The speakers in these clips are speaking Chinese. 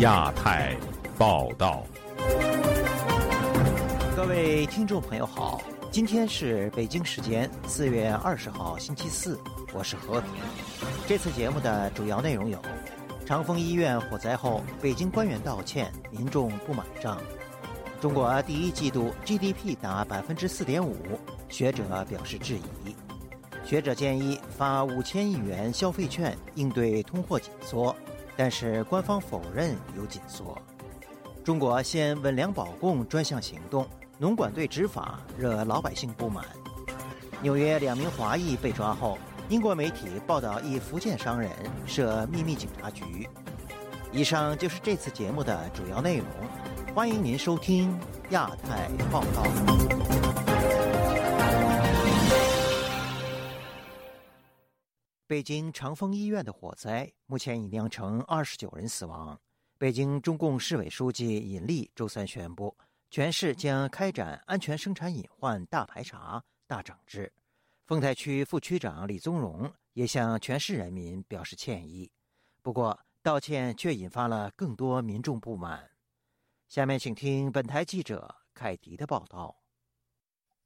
亚太报道，各位听众朋友好，今天是北京时间四月二十号星期四，我是和平。这次节目的主要内容有：长丰医院火灾后，北京官员道歉，民众不买账；中国第一季度 GDP 达百分之四点五，学者表示质疑。学者建议发五千亿元消费券应对通货紧缩。但是官方否认有紧缩。中国先稳粮保供专项行动，农管队执法惹老百姓不满。纽约两名华裔被抓后，英国媒体报道一福建商人设秘密警察局。以上就是这次节目的主要内容，欢迎您收听亚太报道。北京长峰医院的火灾目前已酿成二十九人死亡。北京中共市委书记尹力周三宣布，全市将开展安全生产隐患大排查、大整治。丰台区副区长李宗荣也向全市人民表示歉意，不过道歉却引发了更多民众不满。下面请听本台记者凯迪的报道。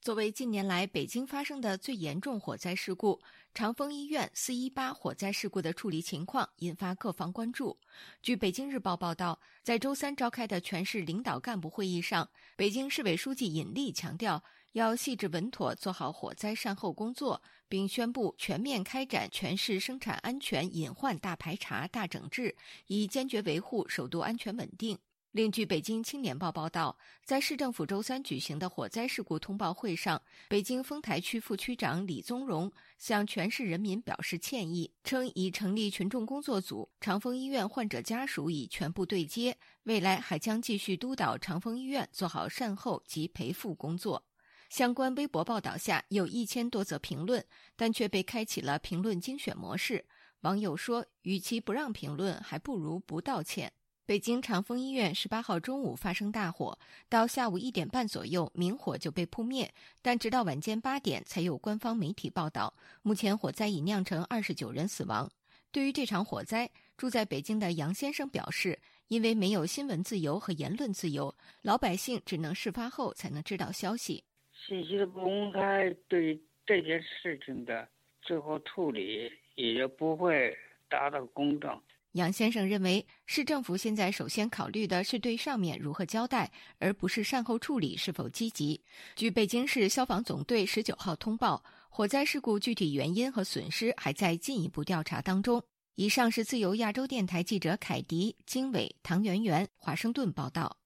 作为近年来北京发生的最严重火灾事故，长丰医院四一八火灾事故的处理情况引发各方关注。据北京日报报道，在周三召开的全市领导干部会议上，北京市委书记尹力强调，要细致稳妥做好火灾善后工作，并宣布全面开展全市生产安全隐患大排查、大整治，以坚决维护首都安全稳定。另据北京青年报报道，在市政府周三举行的火灾事故通报会上，北京丰台区副区长李宗荣向全市人民表示歉意，称已成立群众工作组，长丰医院患者家属已全部对接，未来还将继续督导长丰医院做好善后及赔付工作。相关微博报道下有一千多则评论，但却被开启了评论精选模式。网友说：“与其不让评论，还不如不道歉。”北京长丰医院十八号中午发生大火，到下午一点半左右，明火就被扑灭，但直到晚间八点才有官方媒体报道。目前火灾已酿成二十九人死亡。对于这场火灾，住在北京的杨先生表示，因为没有新闻自由和言论自由，老百姓只能事发后才能知道消息。信息的不公开，对这件事情的最后处理也就不会达到公正。杨先生认为，市政府现在首先考虑的是对上面如何交代，而不是善后处理是否积极。据北京市消防总队十九号通报，火灾事故具体原因和损失还在进一步调查当中。以上是自由亚洲电台记者凯迪、经纬、唐媛媛华盛顿报道。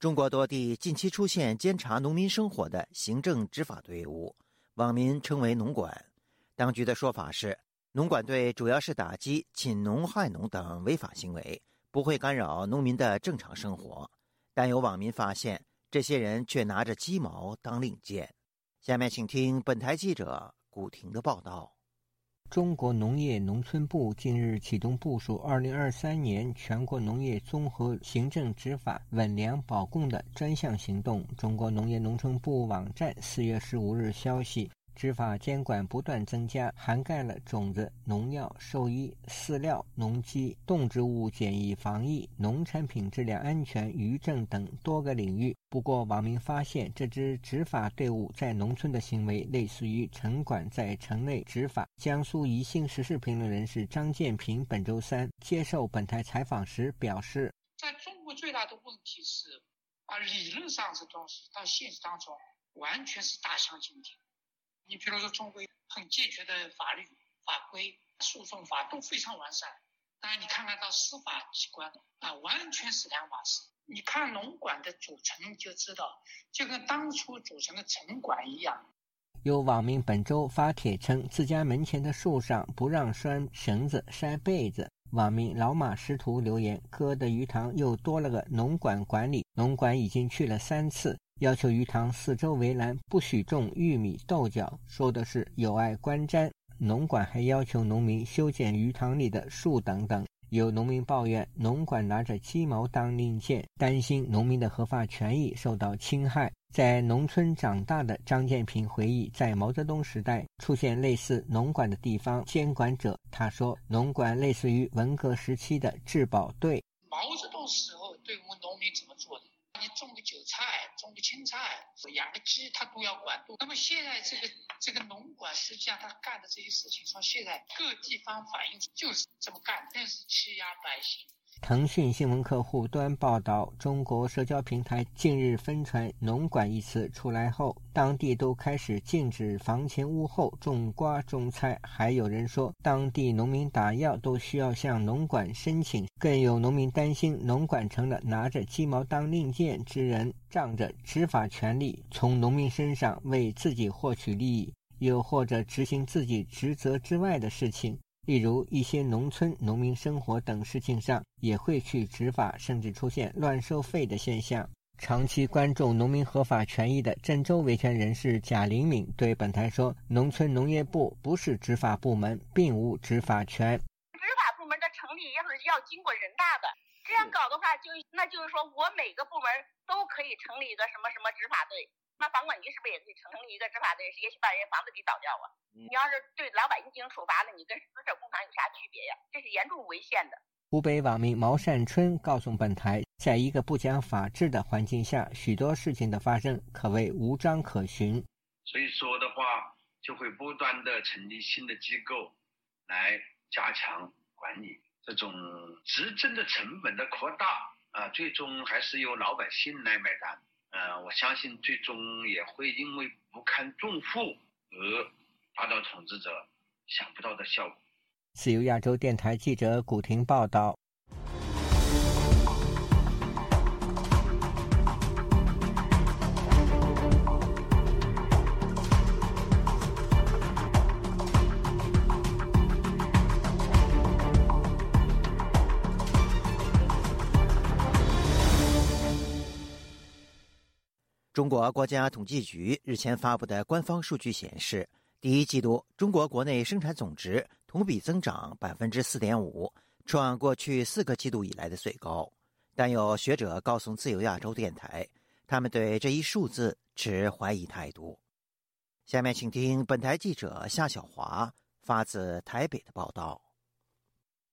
中国多地近期出现监察农民生活的行政执法队伍，网民称为“农管”。当局的说法是。农管队主要是打击侵农、害农等违法行为，不会干扰农民的正常生活。但有网民发现，这些人却拿着鸡毛当令箭。下面请听本台记者古婷的报道：中国农业农村部近日启动部署2023年全国农业综合行政执法稳粮保供的专项行动。中国农业农村部网站4月15日消息。执法监管不断增加，涵盖了种子、农药、兽医、饲料、农机、动植物检疫防疫、农产品质量安全、渔政等多个领域。不过，网民发现这支执法队伍在农村的行为类似于城管在城内执法。江苏宜兴时事评论人士张建平本周三接受本台采访时表示：“在中国最大的问题是，啊，理论上是重视，但现实当中完全是大相径庭。”你比如说，中国很健全的法律法规、诉讼法都非常完善，但是你看看到司法机关啊，完全是两码事。你看农管的组成就知道，就跟当初组成的城管一样。有网民本周发帖称，自家门前的树上不让拴绳子、晒被子。网民老马师徒留言：哥的鱼塘又多了个农管管理，农管已经去了三次。要求鱼塘四周围栏不许种玉米、豆角，说的是有碍观瞻。农管还要求农民修剪鱼塘里的树等等。有农民抱怨，农管拿着鸡毛当令箭，担心农民的合法权益受到侵害。在农村长大的张建平回忆，在毛泽东时代出现类似农管的地方监管者。他说，农管类似于文革时期的质保队。毛泽东时候对我们农民怎么做的？种个韭菜，种个青菜，养个鸡，他都要管。那么现在这个这个农管，实际上他干的这些事情，从现在各地方反映就是这么干，但是欺压百姓。腾讯新闻客户端报道，中国社交平台近日疯传“农管”一词出来后，当地都开始禁止房前屋后种瓜种菜，还有人说当地农民打药都需要向农管申请，更有农民担心农管成了拿着鸡毛当令箭之人，仗着执法权力从农民身上为自己获取利益，又或者执行自己职责之外的事情。例如一些农村农民生活等事情上，也会去执法，甚至出现乱收费的现象。长期关注农民合法权益的郑州维权人士贾灵敏对本台说：“农村农业部不是执法部门，并无执法权。执法部门的成立也是要经过人大的，这样搞的话，就那就是说我每个部门都可以成立一个什么什么执法队。”那房管局是不是也可以成立一个执法队？也许把人家房子给倒掉啊？你要是对老百姓进行处罚，了你跟私设工厂有啥区别呀？这是严重违宪的。湖北网民毛善春告诉本台，在一个不讲法治的环境下，许多事情的发生可谓无章可循。所以说的话，就会不断的成立新的机构来加强管理，这种执政的成本的扩大啊，最终还是由老百姓来买单。嗯，我相信最终也会因为不堪重负而达到统治者想不到的效果。是由亚洲电台记者古婷报道。中国国家统计局日前发布的官方数据显示，第一季度中国国内生产总值同比增长百分之四点五，创过去四个季度以来的最高。但有学者告诉自由亚洲电台，他们对这一数字持怀疑态度。下面请听本台记者夏小华发自台北的报道。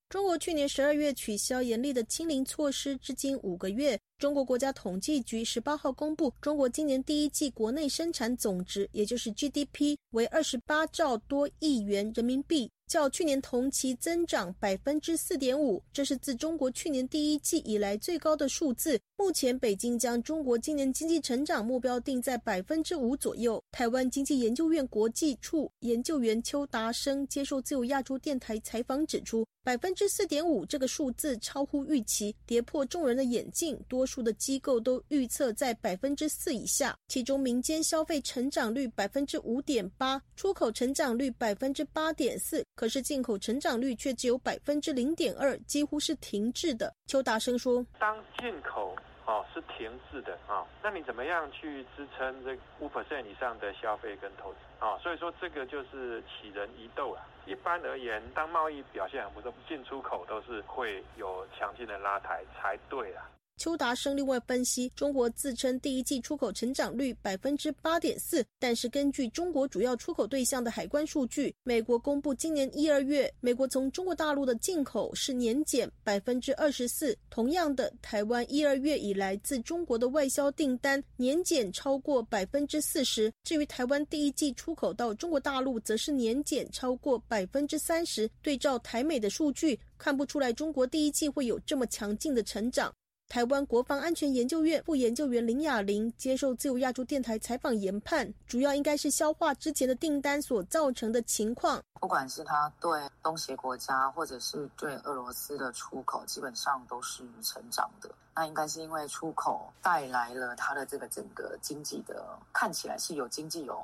中国去年十二月取消严厉的清零措施，至今五个月。中国国家统计局十八号公布，中国今年第一季国内生产总值，也就是 GDP，为二十八兆多亿元人民币。较去年同期增长百分之四点五，这是自中国去年第一季以来最高的数字。目前，北京将中国今年经济成长目标定在百分之五左右。台湾经济研究院国际处研究员邱达生接受自由亚洲电台采访指出，百分之四点五这个数字超乎预期，跌破众人的眼镜。多数的机构都预测在百分之四以下，其中民间消费成长率百分之五点八，出口成长率百分之八点四。可是进口成长率却只有百分之零点二，几乎是停滞的。邱达生说：“当进口哦是停滞的啊，那你怎么样去支撑这五 percent 以上的消费跟投资啊？所以说这个就是杞人疑窦啊。一般而言，当贸易表现很不错，进出口都是会有强劲的拉抬才对啊。”邱达生另外分析，中国自称第一季出口成长率百分之八点四，但是根据中国主要出口对象的海关数据，美国公布今年一二月，美国从中国大陆的进口是年减百分之二十四。同样的，台湾一二月以来自中国的外销订单年减超过百分之四十。至于台湾第一季出口到中国大陆，则是年减超过百分之三十。对照台美的数据，看不出来中国第一季会有这么强劲的成长。台湾国防安全研究院副研究员林雅玲接受自由亚洲电台采访研判，主要应该是消化之前的订单所造成的情况。不管是他对东协国家，或者是对俄罗斯的出口，基本上都是成长的。那应该是因为出口带来了他的这个整个经济的，看起来是有经济有。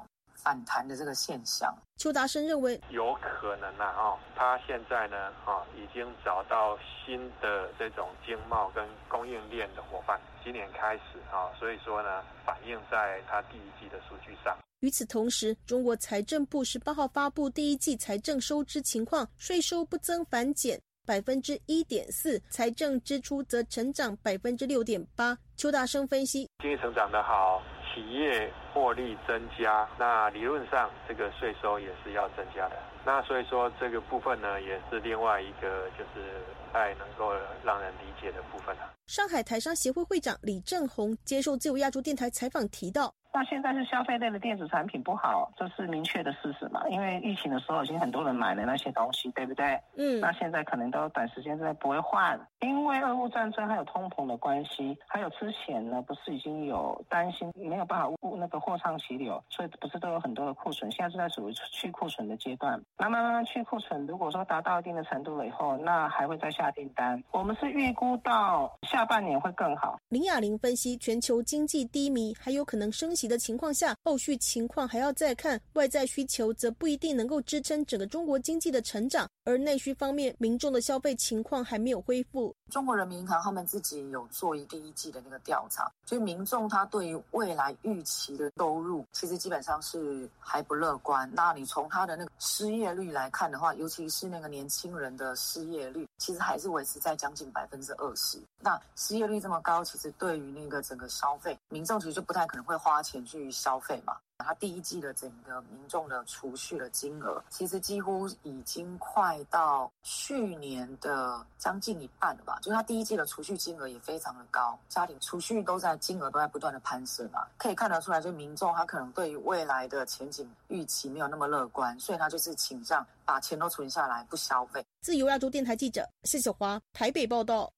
反弹的这个现象，邱达生认为有可能啊，哦，他现在呢，哦，已经找到新的这种经贸跟供应链的伙伴，今年开始啊，所以说呢，反映在他第一季的数据上。与此同时，中国财政部十八号发布第一季财政收支情况，税收不增反减百分之一点四，财政支出则成长百分之六点八。邱大生分析，经济成长的好。企业获利增加，那理论上这个税收也是要增加的。那所以说这个部分呢，也是另外一个就是爱能够让人理解的部分啊。上海台商协会会长李正红接受自由亚洲电台采访提到。那现在是消费类的电子产品不好，这是明确的事实嘛？因为疫情的时候已经很多人买了那些东西，对不对？嗯。那现在可能都短时间之内不会换，因为俄乌战争还有通膨的关系，还有之前呢不是已经有担心没有办法那个货畅其流，所以不是都有很多的库存，现在正在属于去库存的阶段。那慢慢慢去库存，如果说达到一定的程度了以后，那还会再下订单。我们是预估到下半年会更好。林雅玲分析，全球经济低迷，还有可能升息的情况下。后续情况还要再看，外在需求则不一定能够支撑整个中国经济的成长，而内需方面，民众的消费情况还没有恢复。中国人民银行他们自己有做一第一季的那个调查，所以民众他对于未来预期的收入，其实基本上是还不乐观。那你从他的那个失业率来看的话，尤其是那个年轻人的失业率，其实还是维持在将近百分之二十。那失业率这么高，其实对于那个整个消费，民众其实就不太可能会花钱去消费嘛。它第一季的整个民众的储蓄的金额，其实几乎已经快到去年的将近一半了吧？就是它第一季的储蓄金额也非常的高，家庭储蓄都在金额都在不断的攀升嘛，可以看得出来，就民众他可能对于未来的前景预期没有那么乐观，所以他就是倾向把钱都存下来不消费。自由亚洲电台记者谢小华台北报道。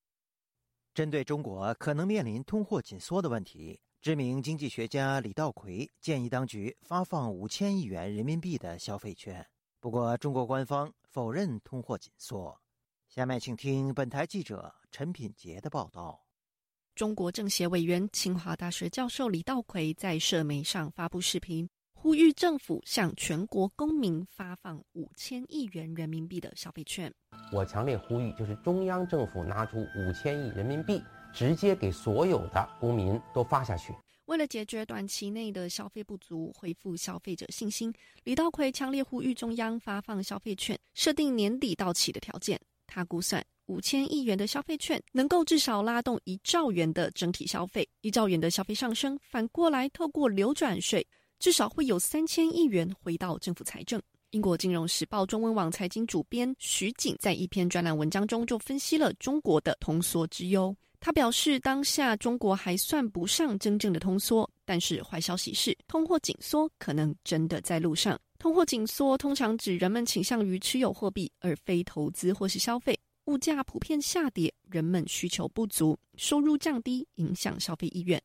针对中国可能面临通货紧缩的问题。知名经济学家李道奎建议当局发放五千亿元人民币的消费券。不过，中国官方否认通货紧缩。下面请听本台记者陈品杰的报道。中国政协委员、清华大学教授李道奎在社媒上发布视频，呼吁政府向全国公民发放五千亿元人民币的消费券。我强烈呼吁，就是中央政府拿出五千亿人民币。直接给所有的公民都发下去。为了解决短期内的消费不足，恢复消费者信心，李道奎强烈呼吁中央发放消费券，设定年底到期的条件。他估算，五千亿元的消费券能够至少拉动一兆元的整体消费。一兆元的消费上升，反过来透过流转税，至少会有三千亿元回到政府财政。英国金融时报中文网财经主编徐景在一篇专栏文章中就分析了中国的通缩之忧。他表示，当下中国还算不上真正的通缩，但是坏消息是，通货紧缩可能真的在路上。通货紧缩通常指人们倾向于持有货币而非投资或是消费，物价普遍下跌，人们需求不足，收入降低，影响消费意愿。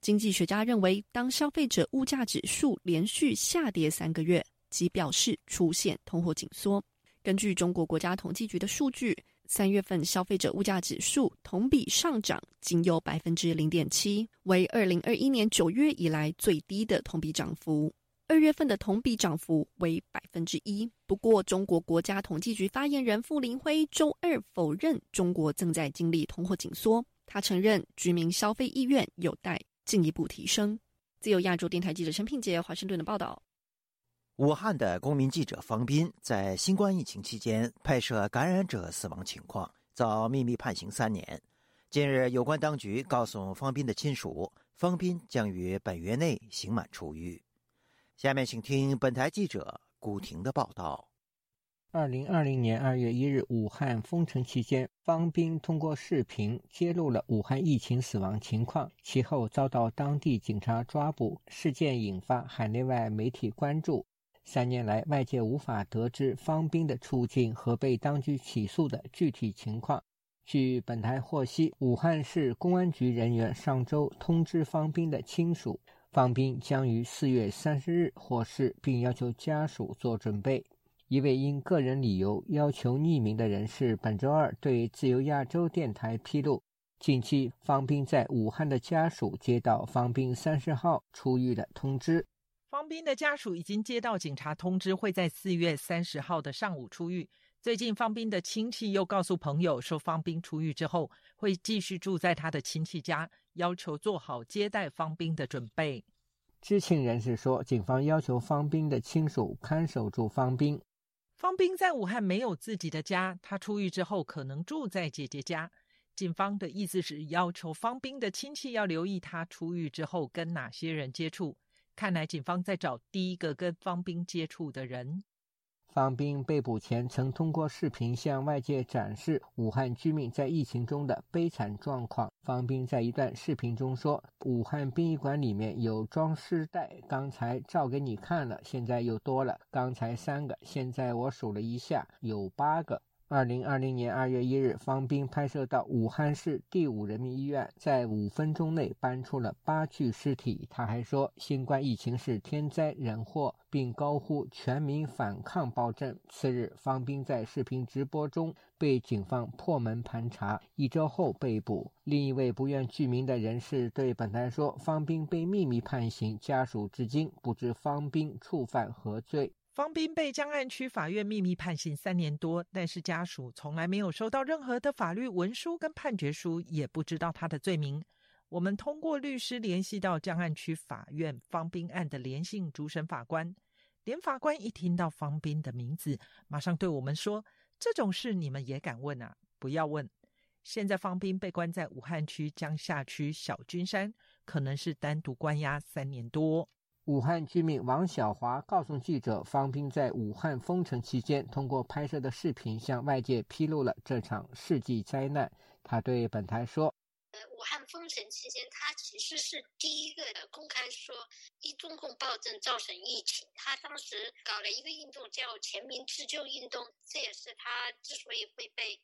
经济学家认为，当消费者物价指数连续下跌三个月，即表示出现通货紧缩。根据中国国家统计局的数据。三月份消费者物价指数同比上涨仅有百分之零点七，为二零二一年九月以来最低的同比涨幅。二月份的同比涨幅为百分之一。不过，中国国家统计局发言人傅林辉周二否认中国正在经历通货紧缩，他承认居民消费意愿有待进一步提升。自由亚洲电台记者陈品杰华盛顿的报道。武汉的公民记者方斌在新冠疫情期间拍摄感染者死亡情况，遭秘密判刑三年。近日，有关当局告诉方斌的亲属，方斌将于本月内刑满出狱。下面请听本台记者古婷的报道。二零二零年二月一日，武汉封城期间，方斌通过视频揭露了武汉疫情死亡情况，其后遭到当地警察抓捕，事件引发海内外媒体关注。三年来，外界无法得知方斌的处境和被当局起诉的具体情况。据本台获悉，武汉市公安局人员上周通知方斌的亲属，方斌将于四月三十日获释，并要求家属做准备。一位因个人理由要求匿名的人士本周二对自由亚洲电台披露，近期方斌在武汉的家属接到方斌三十号出狱的通知。方斌的家属已经接到警察通知，会在四月三十号的上午出狱。最近，方斌的亲戚又告诉朋友说，方斌出狱之后会继续住在他的亲戚家，要求做好接待方斌的准备。知情人士说，警方要求方斌的亲属看守住方斌。方斌在武汉没有自己的家，他出狱之后可能住在姐姐家。警方的意思是要求方斌的亲戚要留意他出狱之后跟哪些人接触。看来警方在找第一个跟方斌接触的人。方斌被捕前曾通过视频向外界展示武汉居民在疫情中的悲惨状况。方斌在一段视频中说：“武汉殡仪馆里面有装尸袋，刚才照给你看了，现在又多了。刚才三个，现在我数了一下，有八个。”二零二零年二月一日，方斌拍摄到武汉市第五人民医院，在五分钟内搬出了八具尸体。他还说：“新冠疫情是天灾人祸，并高呼全民反抗暴政。”次日，方斌在视频直播中被警方破门盘查，一周后被捕。另一位不愿具名的人士对本台说：“方斌被秘密判刑，家属至今不知方斌触犯何罪。”方斌被江岸区法院秘密判刑三年多，但是家属从来没有收到任何的法律文书跟判决书，也不知道他的罪名。我们通过律师联系到江岸区法院方斌案的连姓主审法官，连法官一听到方斌的名字，马上对我们说：“这种事你们也敢问啊？不要问！现在方斌被关在武汉区江夏区小君山，可能是单独关押三年多。”武汉居民王小华告诉记者：“方斌在武汉封城期间，通过拍摄的视频向外界披露了这场世纪灾难。”他对本台说：“呃，武汉封城期间，他其实是第一个公开说一中共暴政造成疫情。他当时搞了一个运动叫全民自救运动，这也是他之所以会被。”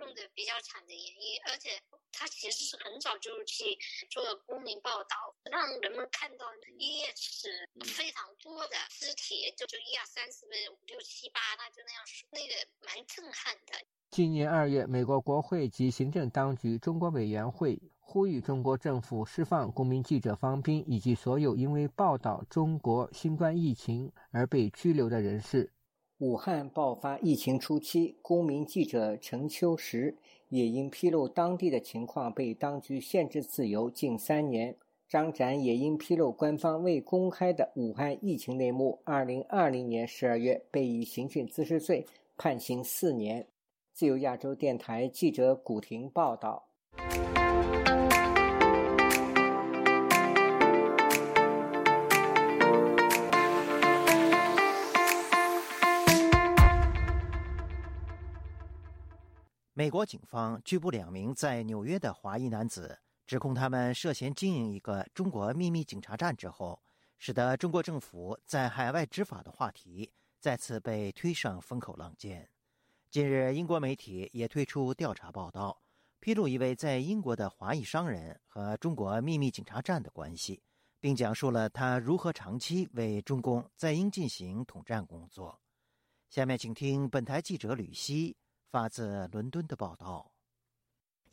弄得比较惨的原因，而且他其实是很早就去做公民报道，让人们看到一页纸非常多的尸体，就就一二三四五六七八，那就那样说，那个蛮震撼的。今年二月，美国国会及行政当局中国委员会呼吁中国政府释放公民记者方斌以及所有因为报道中国新冠疫情而被拘留的人士。武汉爆发疫情初期，公民记者陈秋实也因披露当地的情况被当局限制自由近三年。张展也因披露官方未公开的武汉疫情内幕，二零二零年十二月被以刑讯滋事罪判刑四年。自由亚洲电台记者古婷报道。美国警方拘捕两名在纽约的华裔男子，指控他们涉嫌经营一个中国秘密警察站之后，使得中国政府在海外执法的话题再次被推上风口浪尖。近日，英国媒体也推出调查报道，披露一位在英国的华裔商人和中国秘密警察站的关系，并讲述了他如何长期为中共在英进行统战工作。下面，请听本台记者吕希。发自伦敦的报道。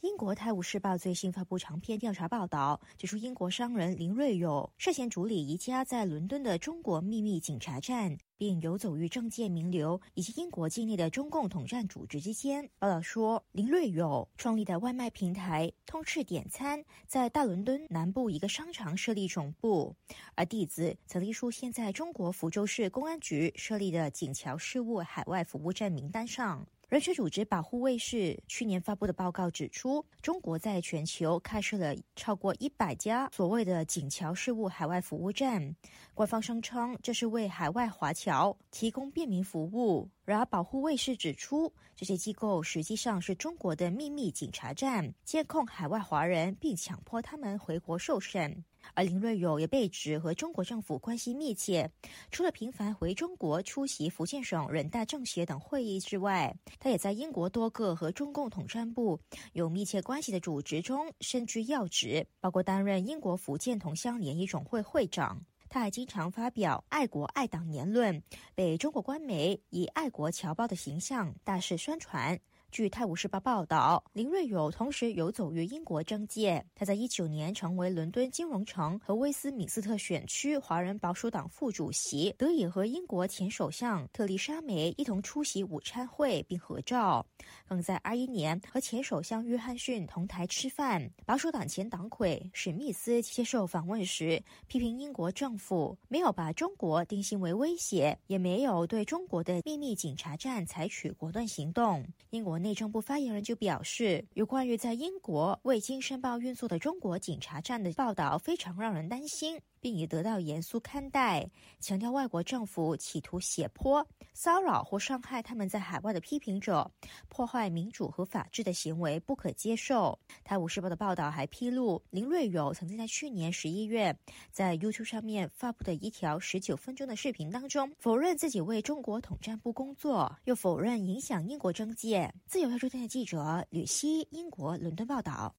英国《泰晤士报》最新发布长篇调查报道，指出英国商人林瑞友涉嫌主理一家在伦敦的中国秘密警察站，并游走于政界名流以及英国境内的中共统战组织之间。报道说，林瑞友创立的外卖平台“通吃点餐”在大伦敦南部一个商场设立总部，而弟子曾经出现在中国福州市公安局设立的警侨事务海外服务站名单上。人权组织保护卫士去年发布的报告指出，中国在全球开设了超过一百家所谓的警侨事务海外服务站，官方声称这是为海外华侨提供便民服务。然而，保护卫士指出，这些机构实际上是中国的秘密警察站，监控海外华人，并强迫他们回国受审。而林瑞友也被指和中国政府关系密切，除了频繁回中国出席福建省人大政协等会议之外，他也在英国多个和中共统战部有密切关系的组织中身居要职，包括担任英国福建同乡联谊总会会长。他还经常发表爱国爱党言论，被中国官媒以“爱国侨胞”的形象大肆宣传。据《泰晤士报》报道，林瑞友同时游走于英国政界。他在一九年成为伦敦金融城和威斯敏斯特选区华人保守党副主席，得以和英国前首相特丽莎梅一同出席午餐会并合照。更在二一年和前首相约翰逊同台吃饭。保守党前党魁史密斯接受访问时，批评英国政府没有把中国定性为威胁，也没有对中国的秘密警察站采取果断行动。英国内。内政部发言人就表示，有关于在英国未经申报运作的中国警察站的报道，非常让人担心。并已得到严肃看待，强调外国政府企图胁迫、骚扰或伤害他们在海外的批评者，破坏民主和法治的行为不可接受。《泰晤士报》的报道还披露，林瑞友曾经在去年十一月在 YouTube 上面发布的一条十九分钟的视频当中，否认自己为中国统战部工作，又否认影响英国政界。自由亚洲电台记者吕希，英国伦敦报道。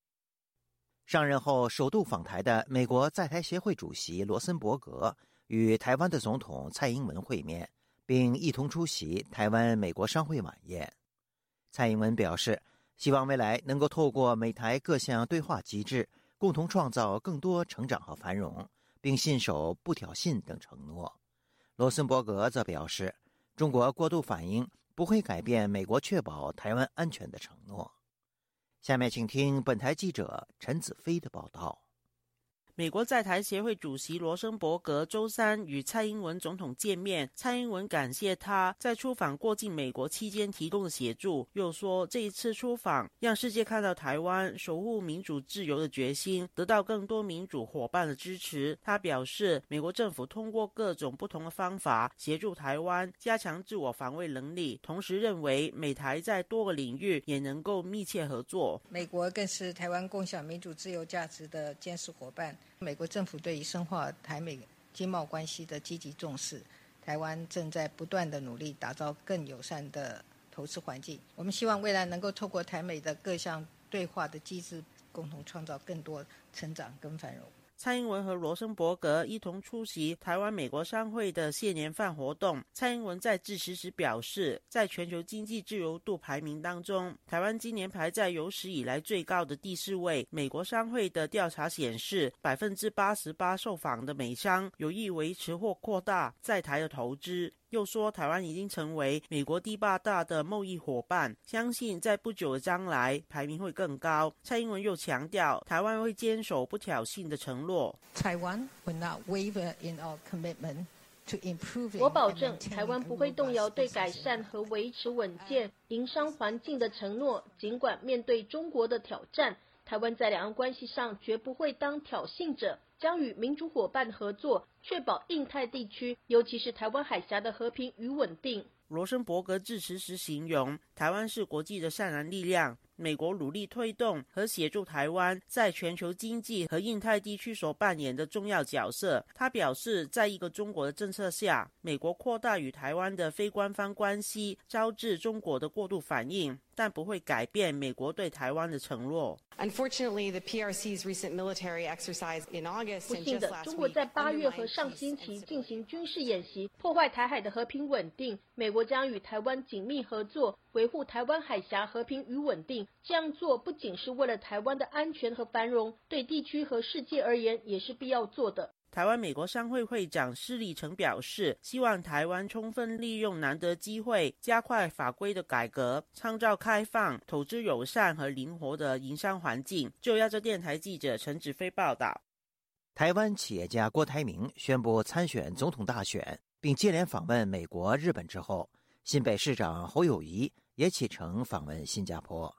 上任后首度访台的美国在台协会主席罗森伯格与台湾的总统蔡英文会面，并一同出席台湾美国商会晚宴。蔡英文表示，希望未来能够透过美台各项对话机制，共同创造更多成长和繁荣，并信守不挑衅等承诺。罗森伯格则表示，中国过度反应不会改变美国确保台湾安全的承诺。下面请听本台记者陈子飞的报道。美国在台协会主席罗森伯格周三与蔡英文总统见面，蔡英文感谢他在出访过境美国期间提供的协助，又说这一次出访让世界看到台湾守护民主自由的决心，得到更多民主伙伴的支持。他表示，美国政府通过各种不同的方法协助台湾加强自我防卫能力，同时认为美台在多个领域也能够密切合作。美国更是台湾共享民主自由价值的坚实伙伴。美国政府对于深化台美经贸关系的积极重视，台湾正在不断的努力打造更友善的投资环境。我们希望未来能够透过台美的各项对话的机制，共同创造更多成长跟繁荣。蔡英文和罗森伯格一同出席台湾美国商会的谢年饭活动。蔡英文在致辞时表示，在全球经济自由度排名当中，台湾今年排在有史以来最高的第四位。美国商会的调查显示，百分之八十八受访的美商有意维持或扩大在台的投资。又说，台湾已经成为美国第八大的贸易伙伴，相信在不久的将来排名会更高。蔡英文又强调，台湾会坚守不挑衅的承诺。我保证，台湾不会动摇对改善和维持稳健营商环境的承诺。尽管面对中国的挑战，台湾在两岸关系上绝不会当挑衅者。将与民主伙伴合作，确保印太地区，尤其是台湾海峡的和平与稳定。罗森伯格致辞时形容，台湾是国际的善良力量。美国努力推动和协助台湾在全球经济和印太地区所扮演的重要角色。他表示，在一个中国的政策下，美国扩大与台湾的非官方关系，招致中国的过度反应。但不会改变美国对台湾的承诺。Unfortunately, the PRC's recent military exercise in August 不幸的，中国在八月和上星期进行军事演习，破坏台海的和平稳定。美国将与台湾紧密合作，维护台湾海峡和平与稳定。这样做不仅是为了台湾的安全和繁荣，对地区和世界而言也是必要做的。台湾美国商会会长施立成表示，希望台湾充分利用难得机会，加快法规的改革，创造开放、投资友善和灵活的营商环境。就亚洲电台记者陈子飞报道。台湾企业家郭台铭宣布参选总统大选，并接连访问美国、日本之后，新北市长侯友谊也启程访问新加坡。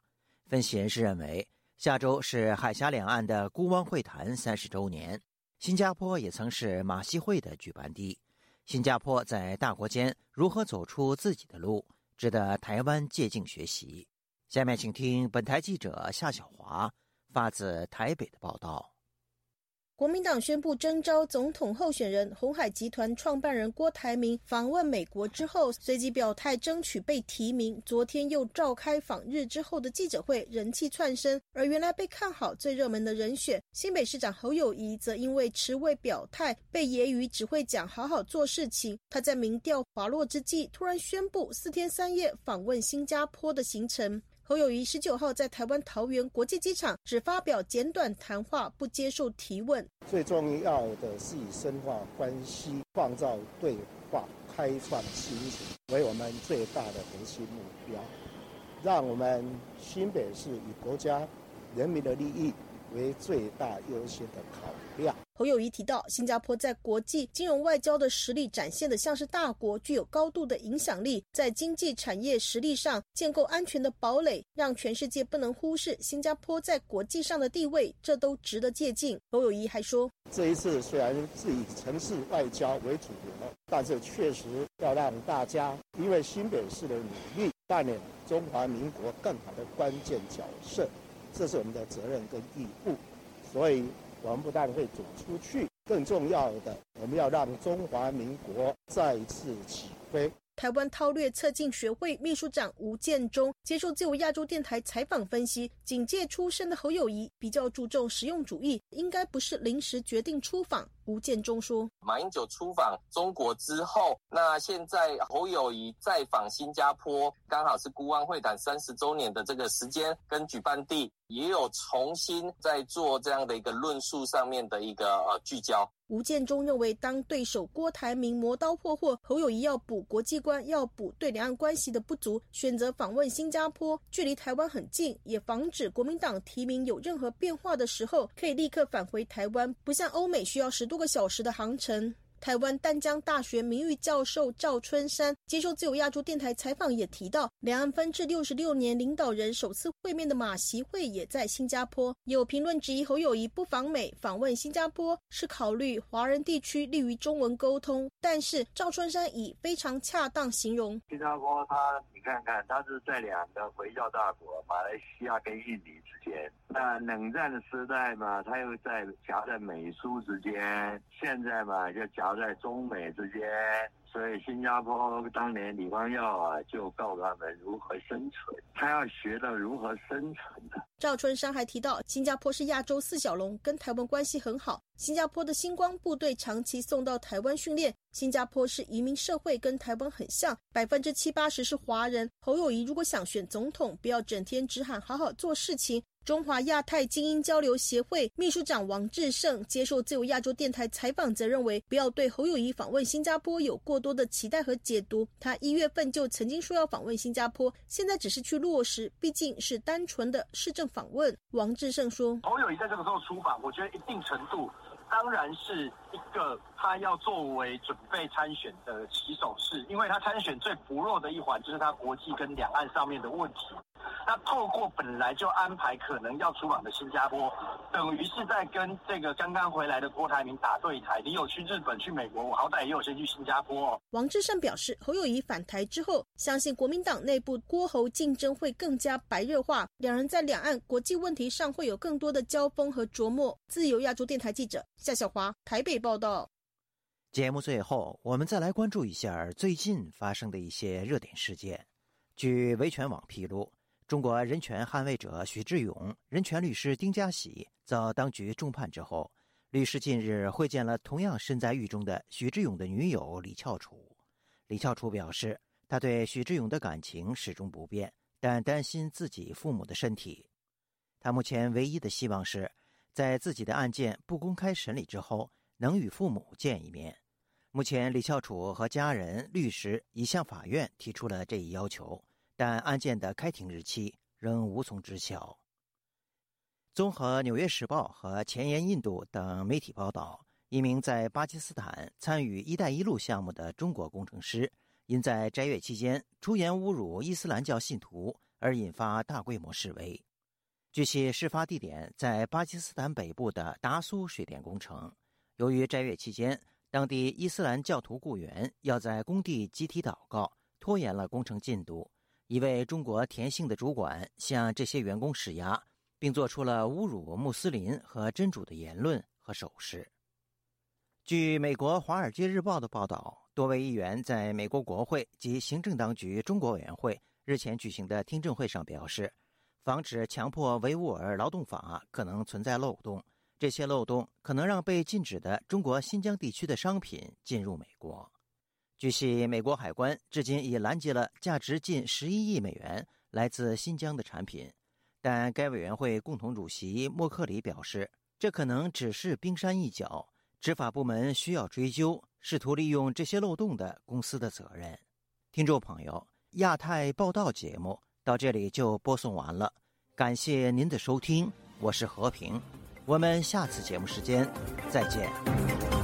分析人士认为，下周是海峡两岸的孤汪会谈三十周年。新加坡也曾是马戏会的举办地。新加坡在大国间如何走出自己的路，值得台湾借鉴学习。下面请听本台记者夏小华发自台北的报道。国民党宣布征召总统候选人红海集团创办人郭台铭访问美国之后，随即表态争取被提名。昨天又召开访日之后的记者会，人气窜升。而原来被看好最热门的人选新北市长侯友谊，则因为迟未表态，被揶揄只会讲好好做事情。他在民调滑落之际，突然宣布四天三夜访问新加坡的行程。侯友谊十九号在台湾桃园国际机场只发表简短谈话，不接受提问。最重要的是以深化关系、创造对话、开创新型为我们最大的核心目标，让我们新北市以国家人民的利益为最大优先的考量。侯友谊提到，新加坡在国际金融外交的实力展现的像是大国，具有高度的影响力，在经济产业实力上建构安全的堡垒，让全世界不能忽视新加坡在国际上的地位，这都值得借鉴。侯友谊还说，这一次虽然是以城市外交为主流，但是确实要让大家因为新北市的努力，扮演中华民国更好的关键角色，这是我们的责任跟义务，所以。我们不但会走出去，更重要的，我们要让中华民国再次起飞。台湾韬略策进学会秘书长吴建中接受自由亚洲电台采访分析，警界出身的侯友谊比较注重实用主义，应该不是临时决定出访。吴建中说：“马英九出访中国之后，那现在侯友谊再访新加坡，刚好是孤湾会谈三十周年的这个时间跟举办地，也有重新在做这样的一个论述上面的一个呃聚焦。”吴建中认为，当对手郭台铭磨刀霍霍，侯友谊要补国际观，要补对两岸关系的不足，选择访问新加坡，距离台湾很近，也防止国民党提名有任何变化的时候，可以立刻返回台湾，不像欧美需要十多个小时的航程。台湾淡江大学名誉教授赵春山接受自由亚洲电台采访，也提到，两岸分治六十六年，领导人首次会面的马习会也在新加坡。有评论质疑侯友谊不访美访问新加坡是考虑华人地区利于中文沟通，但是赵春山以非常恰当形容新加坡，他你看看，他是在两个回教大国马来西亚跟印尼之间，那冷战的时代嘛，他又在夹在美苏之间，现在嘛就夹。在中美之间，所以新加坡当年李光耀啊，就告诉他们如何生存，他要学的如何生存的。赵春山还提到，新加坡是亚洲四小龙，跟台湾关系很好。新加坡的星光部队长期送到台湾训练。新加坡是移民社会，跟台湾很像，百分之七八十是华人。侯友谊如果想选总统，不要整天只喊好好做事情。中华亚太精英交流协会秘书长王志胜接受自由亚洲电台采访，则认为不要对侯友谊访问新加坡有过多的期待和解读。他一月份就曾经说要访问新加坡，现在只是去落实，毕竟是单纯的市政访问。王志胜说：“侯友谊在这个时候出访，我觉得一定程度当然是一个他要作为准备参选的起手式，因为他参选最薄弱的一环就是他国际跟两岸上面的问题。”那透过本来就安排可能要出访的新加坡，等于是在跟这个刚刚回来的郭台铭打对台。你有去日本、去美国，我好歹也有先去新加坡。王志胜表示，侯友谊返台之后，相信国民党内部郭侯竞争会更加白热化，两人在两岸国际问题上会有更多的交锋和琢磨。自由亚洲电台记者夏小华台北报道。节目最后，我们再来关注一下最近发生的一些热点事件。据维权网披露。中国人权捍卫者许志勇、人权律师丁家喜遭当局重判之后，律师近日会见了同样身在狱中的许志勇的女友李翘楚。李翘楚表示，他对许志勇的感情始终不变，但担心自己父母的身体。他目前唯一的希望是，在自己的案件不公开审理之后，能与父母见一面。目前，李翘楚和家人、律师已向法院提出了这一要求。但案件的开庭日期仍无从知晓。综合《纽约时报》和前沿印度等媒体报道，一名在巴基斯坦参与“一带一路”项目的中国工程师，因在斋月期间出言侮辱伊斯兰教信徒而引发大规模示威。据悉，事发地点在巴基斯坦北部的达苏水电工程。由于斋月期间，当地伊斯兰教徒雇员要在工地集体祷告，拖延了工程进度。一位中国田姓的主管向这些员工施压，并做出了侮辱穆斯林和真主的言论和手势。据美国《华尔街日报》的报道，多位议员在美国国会及行政当局中国委员会日前举行的听证会上表示，防止强迫维吾尔劳动法可能存在漏洞，这些漏洞可能让被禁止的中国新疆地区的商品进入美国。据悉，美国海关至今已拦截了价值近十一亿美元来自新疆的产品，但该委员会共同主席默克里表示，这可能只是冰山一角，执法部门需要追究试图利用这些漏洞的公司的责任。听众朋友，亚太报道节目到这里就播送完了，感谢您的收听，我是和平。我们下次节目时间再见。